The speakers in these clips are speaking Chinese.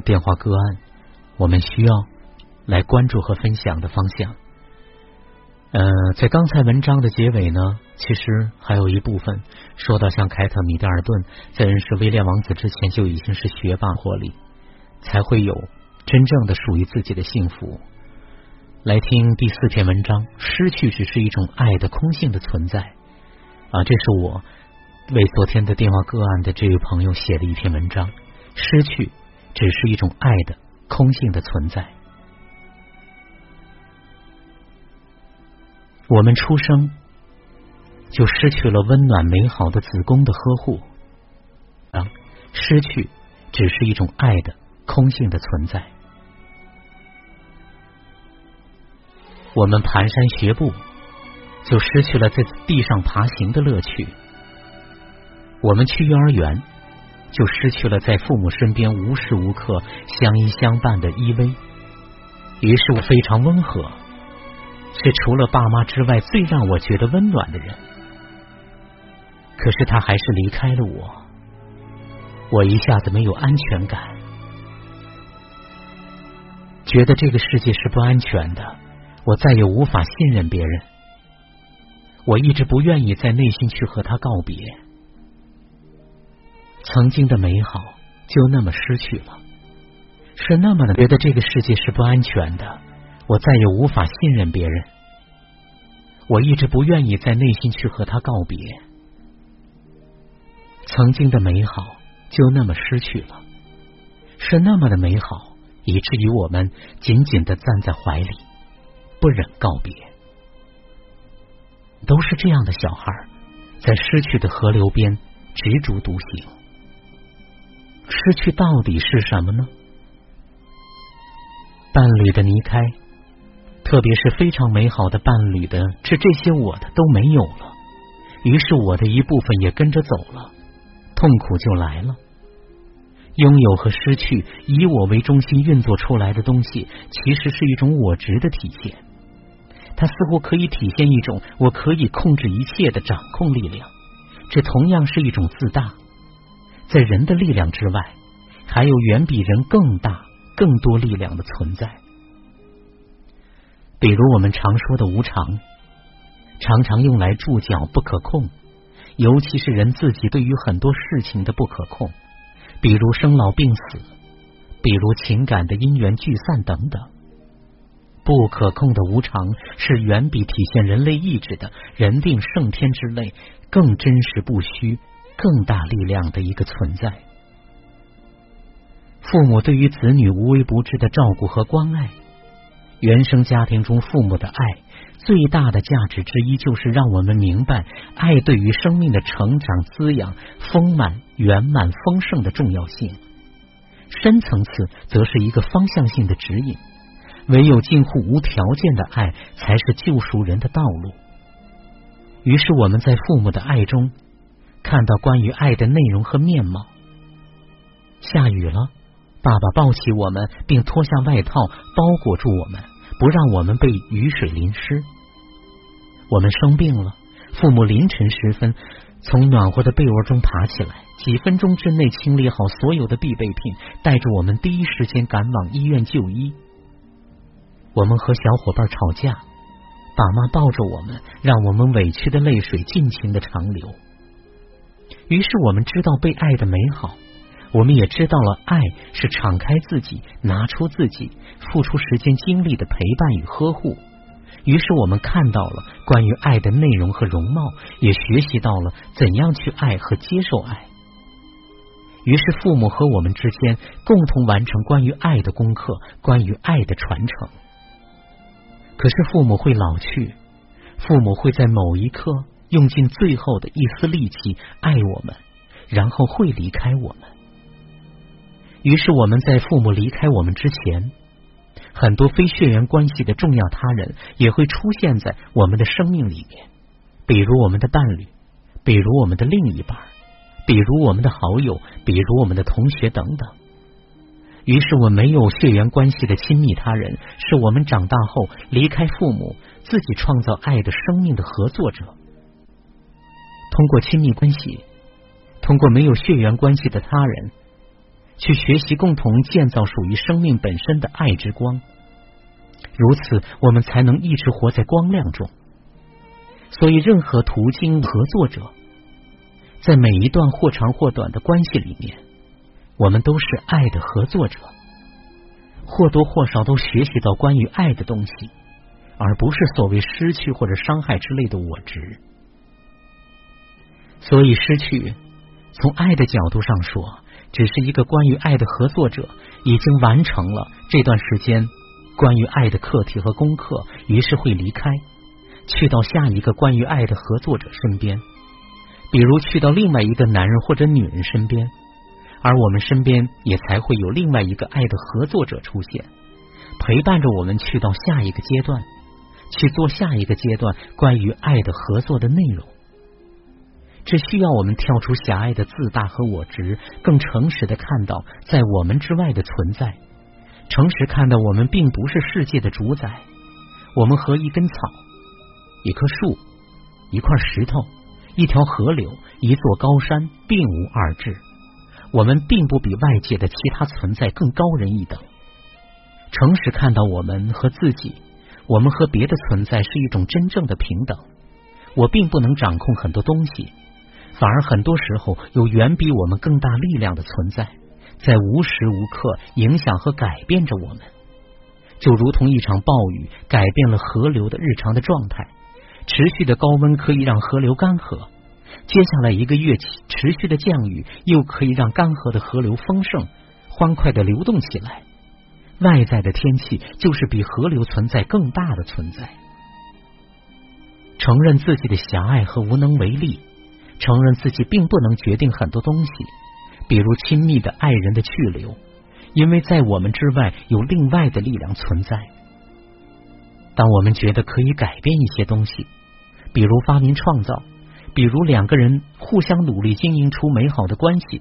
电话个案，我们需要来关注和分享的方向。呃，在刚才文章的结尾呢，其实还有一部分说到，像凯特·米德尔顿在认识威廉王子之前就已经是学霸霍利，才会有真正的属于自己的幸福。来听第四篇文章，失去只是一种爱的空性的存在啊！这是我为昨天的电话个案的这位朋友写的一篇文章，失去只是一种爱的空性的存在。我们出生就失去了温暖美好的子宫的呵护，啊，失去只是一种爱的空性的存在。我们蹒跚学步，就失去了在地上爬行的乐趣。我们去幼儿园，就失去了在父母身边无时无刻相依相伴的依偎。于是我非常温和。是除了爸妈之外最让我觉得温暖的人，可是他还是离开了我，我一下子没有安全感，觉得这个世界是不安全的，我再也无法信任别人，我一直不愿意在内心去和他告别，曾经的美好就那么失去了，是那么的觉得这个世界是不安全的。我再也无法信任别人，我一直不愿意在内心去和他告别。曾经的美好就那么失去了，是那么的美好，以至于我们紧紧的站在怀里，不忍告别。都是这样的小孩，在失去的河流边执着独行。失去到底是什么呢？伴侣的离开。特别是非常美好的伴侣的，是这些我的都没有了，于是我的一部分也跟着走了，痛苦就来了。拥有和失去，以我为中心运作出来的东西，其实是一种我值的体现。它似乎可以体现一种我可以控制一切的掌控力量，这同样是一种自大。在人的力量之外，还有远比人更大、更多力量的存在。比如我们常说的无常，常常用来注脚不可控，尤其是人自己对于很多事情的不可控，比如生老病死，比如情感的因缘聚散等等。不可控的无常是远比体现人类意志的人定胜天之类更真实不虚、更大力量的一个存在。父母对于子女无微不至的照顾和关爱。原生家庭中父母的爱最大的价值之一，就是让我们明白爱对于生命的成长、滋养、丰满、圆满、丰盛的重要性。深层次则是一个方向性的指引。唯有近乎无条件的爱，才是救赎人的道路。于是我们在父母的爱中，看到关于爱的内容和面貌。下雨了，爸爸抱起我们，并脱下外套包裹住我们。不让我们被雨水淋湿。我们生病了，父母凌晨时分从暖和的被窝中爬起来，几分钟之内清理好所有的必备品，带着我们第一时间赶往医院就医。我们和小伙伴吵架，爸妈抱着我们，让我们委屈的泪水尽情的长流。于是我们知道被爱的美好。我们也知道了，爱是敞开自己、拿出自己、付出时间精力的陪伴与呵护。于是我们看到了关于爱的内容和容貌，也学习到了怎样去爱和接受爱。于是父母和我们之间共同完成关于爱的功课，关于爱的传承。可是父母会老去，父母会在某一刻用尽最后的一丝力气爱我们，然后会离开我们。于是我们在父母离开我们之前，很多非血缘关系的重要他人也会出现在我们的生命里面，比如我们的伴侣，比如我们的另一半，比如我们的好友，比如我们的同学等等。于是，我没有血缘关系的亲密他人，是我们长大后离开父母，自己创造爱的生命的合作者。通过亲密关系，通过没有血缘关系的他人。去学习共同建造属于生命本身的爱之光。如此，我们才能一直活在光亮中。所以，任何途径合作者，在每一段或长或短的关系里面，我们都是爱的合作者，或多或少都学习到关于爱的东西，而不是所谓失去或者伤害之类的我执。所以，失去从爱的角度上说，只是一个关于爱的合作者已经完成了这段时间关于爱的课题和功课，于是会离开。去到下一个关于爱的合作者身边，比如去到另外一个男人或者女人身边，而我们身边也才会有另外一个爱的合作者出现，陪伴着我们去到下一个阶段，去做下一个阶段关于爱的合作的内容。这需要我们跳出狭隘的自大和我执，更诚实的看到在我们之外的存在，诚实看到我们并不是世界的主宰，我们和一根草。一棵树，一块石头，一条河流，一座高山，并无二致。我们并不比外界的其他存在更高人一等。诚实看到我们和自己，我们和别的存在是一种真正的平等。我并不能掌控很多东西，反而很多时候有远比我们更大力量的存在，在无时无刻影响和改变着我们。就如同一场暴雨改变了河流的日常的状态。持续的高温可以让河流干涸，接下来一个月起持续的降雨又可以让干涸的河流丰盛、欢快的流动起来。外在的天气就是比河流存在更大的存在。承认自己的狭隘和无能为力，承认自己并不能决定很多东西，比如亲密的爱人的去留，因为在我们之外有另外的力量存在。当我们觉得可以改变一些东西，比如发明创造，比如两个人互相努力经营出美好的关系，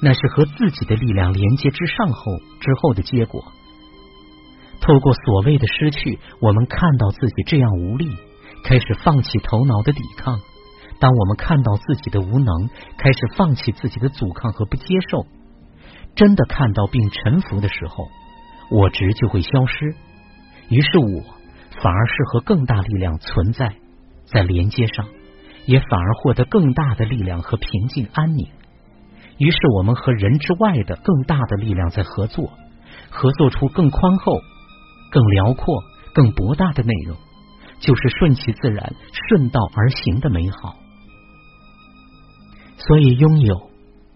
那是和自己的力量连接之上后之后的结果。透过所谓的失去，我们看到自己这样无力，开始放弃头脑的抵抗。当我们看到自己的无能，开始放弃自己的阻抗和不接受，真的看到并臣服的时候，我执就会消失。于是我。反而是和更大力量存在在连接上，也反而获得更大的力量和平静安宁。于是我们和人之外的更大的力量在合作，合作出更宽厚、更辽阔、更博大的内容，就是顺其自然、顺道而行的美好。所以，拥有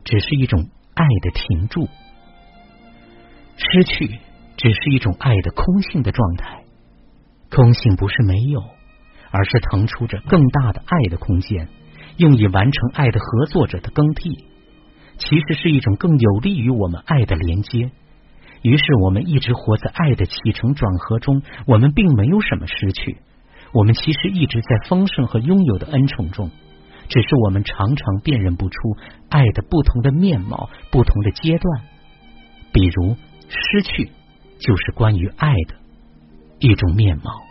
只是一种爱的停住，失去只是一种爱的空性的状态。空性不是没有，而是腾出着更大的爱的空间，用以完成爱的合作者的更替。其实是一种更有利于我们爱的连接。于是我们一直活在爱的起承转合中，我们并没有什么失去。我们其实一直在丰盛和拥有的恩宠中，只是我们常常辨认不出爱的不同的面貌、不同的阶段。比如，失去就是关于爱的。一种面貌。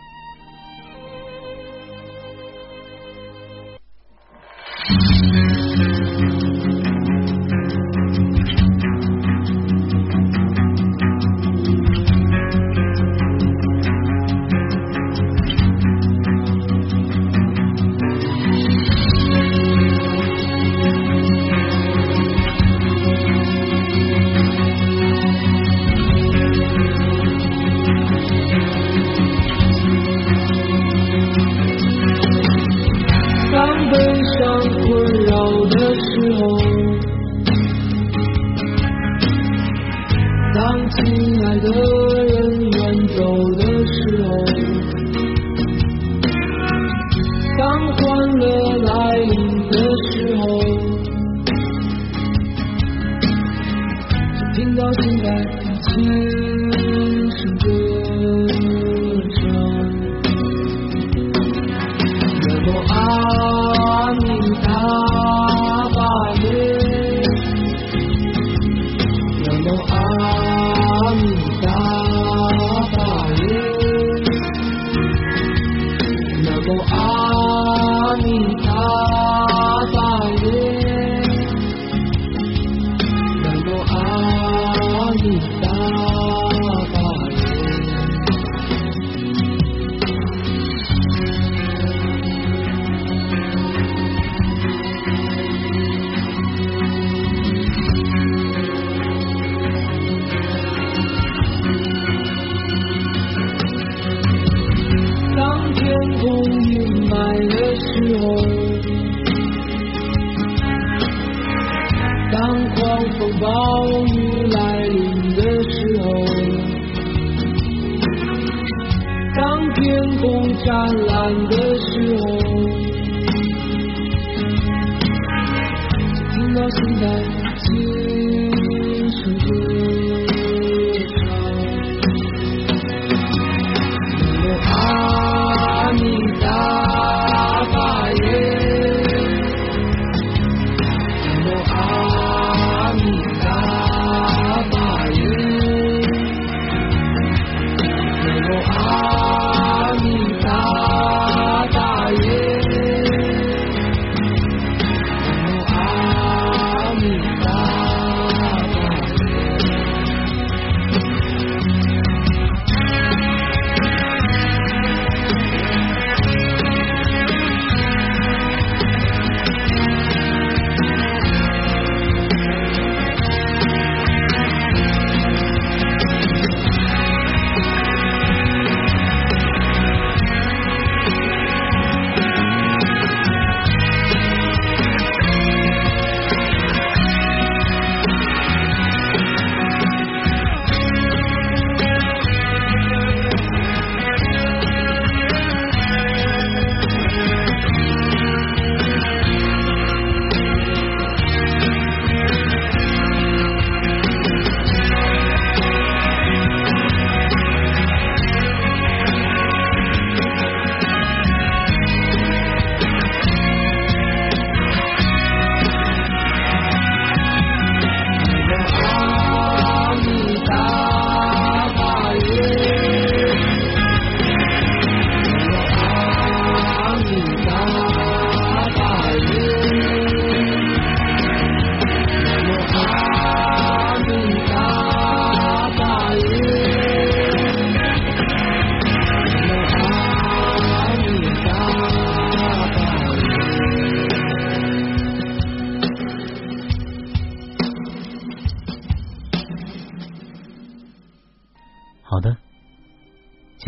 find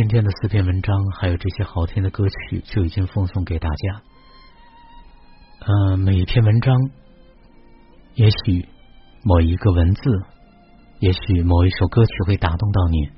今天的四篇文章还有这些好听的歌曲就已经奉送给大家。呃，每一篇文章，也许某一个文字，也许某一首歌曲会打动到你。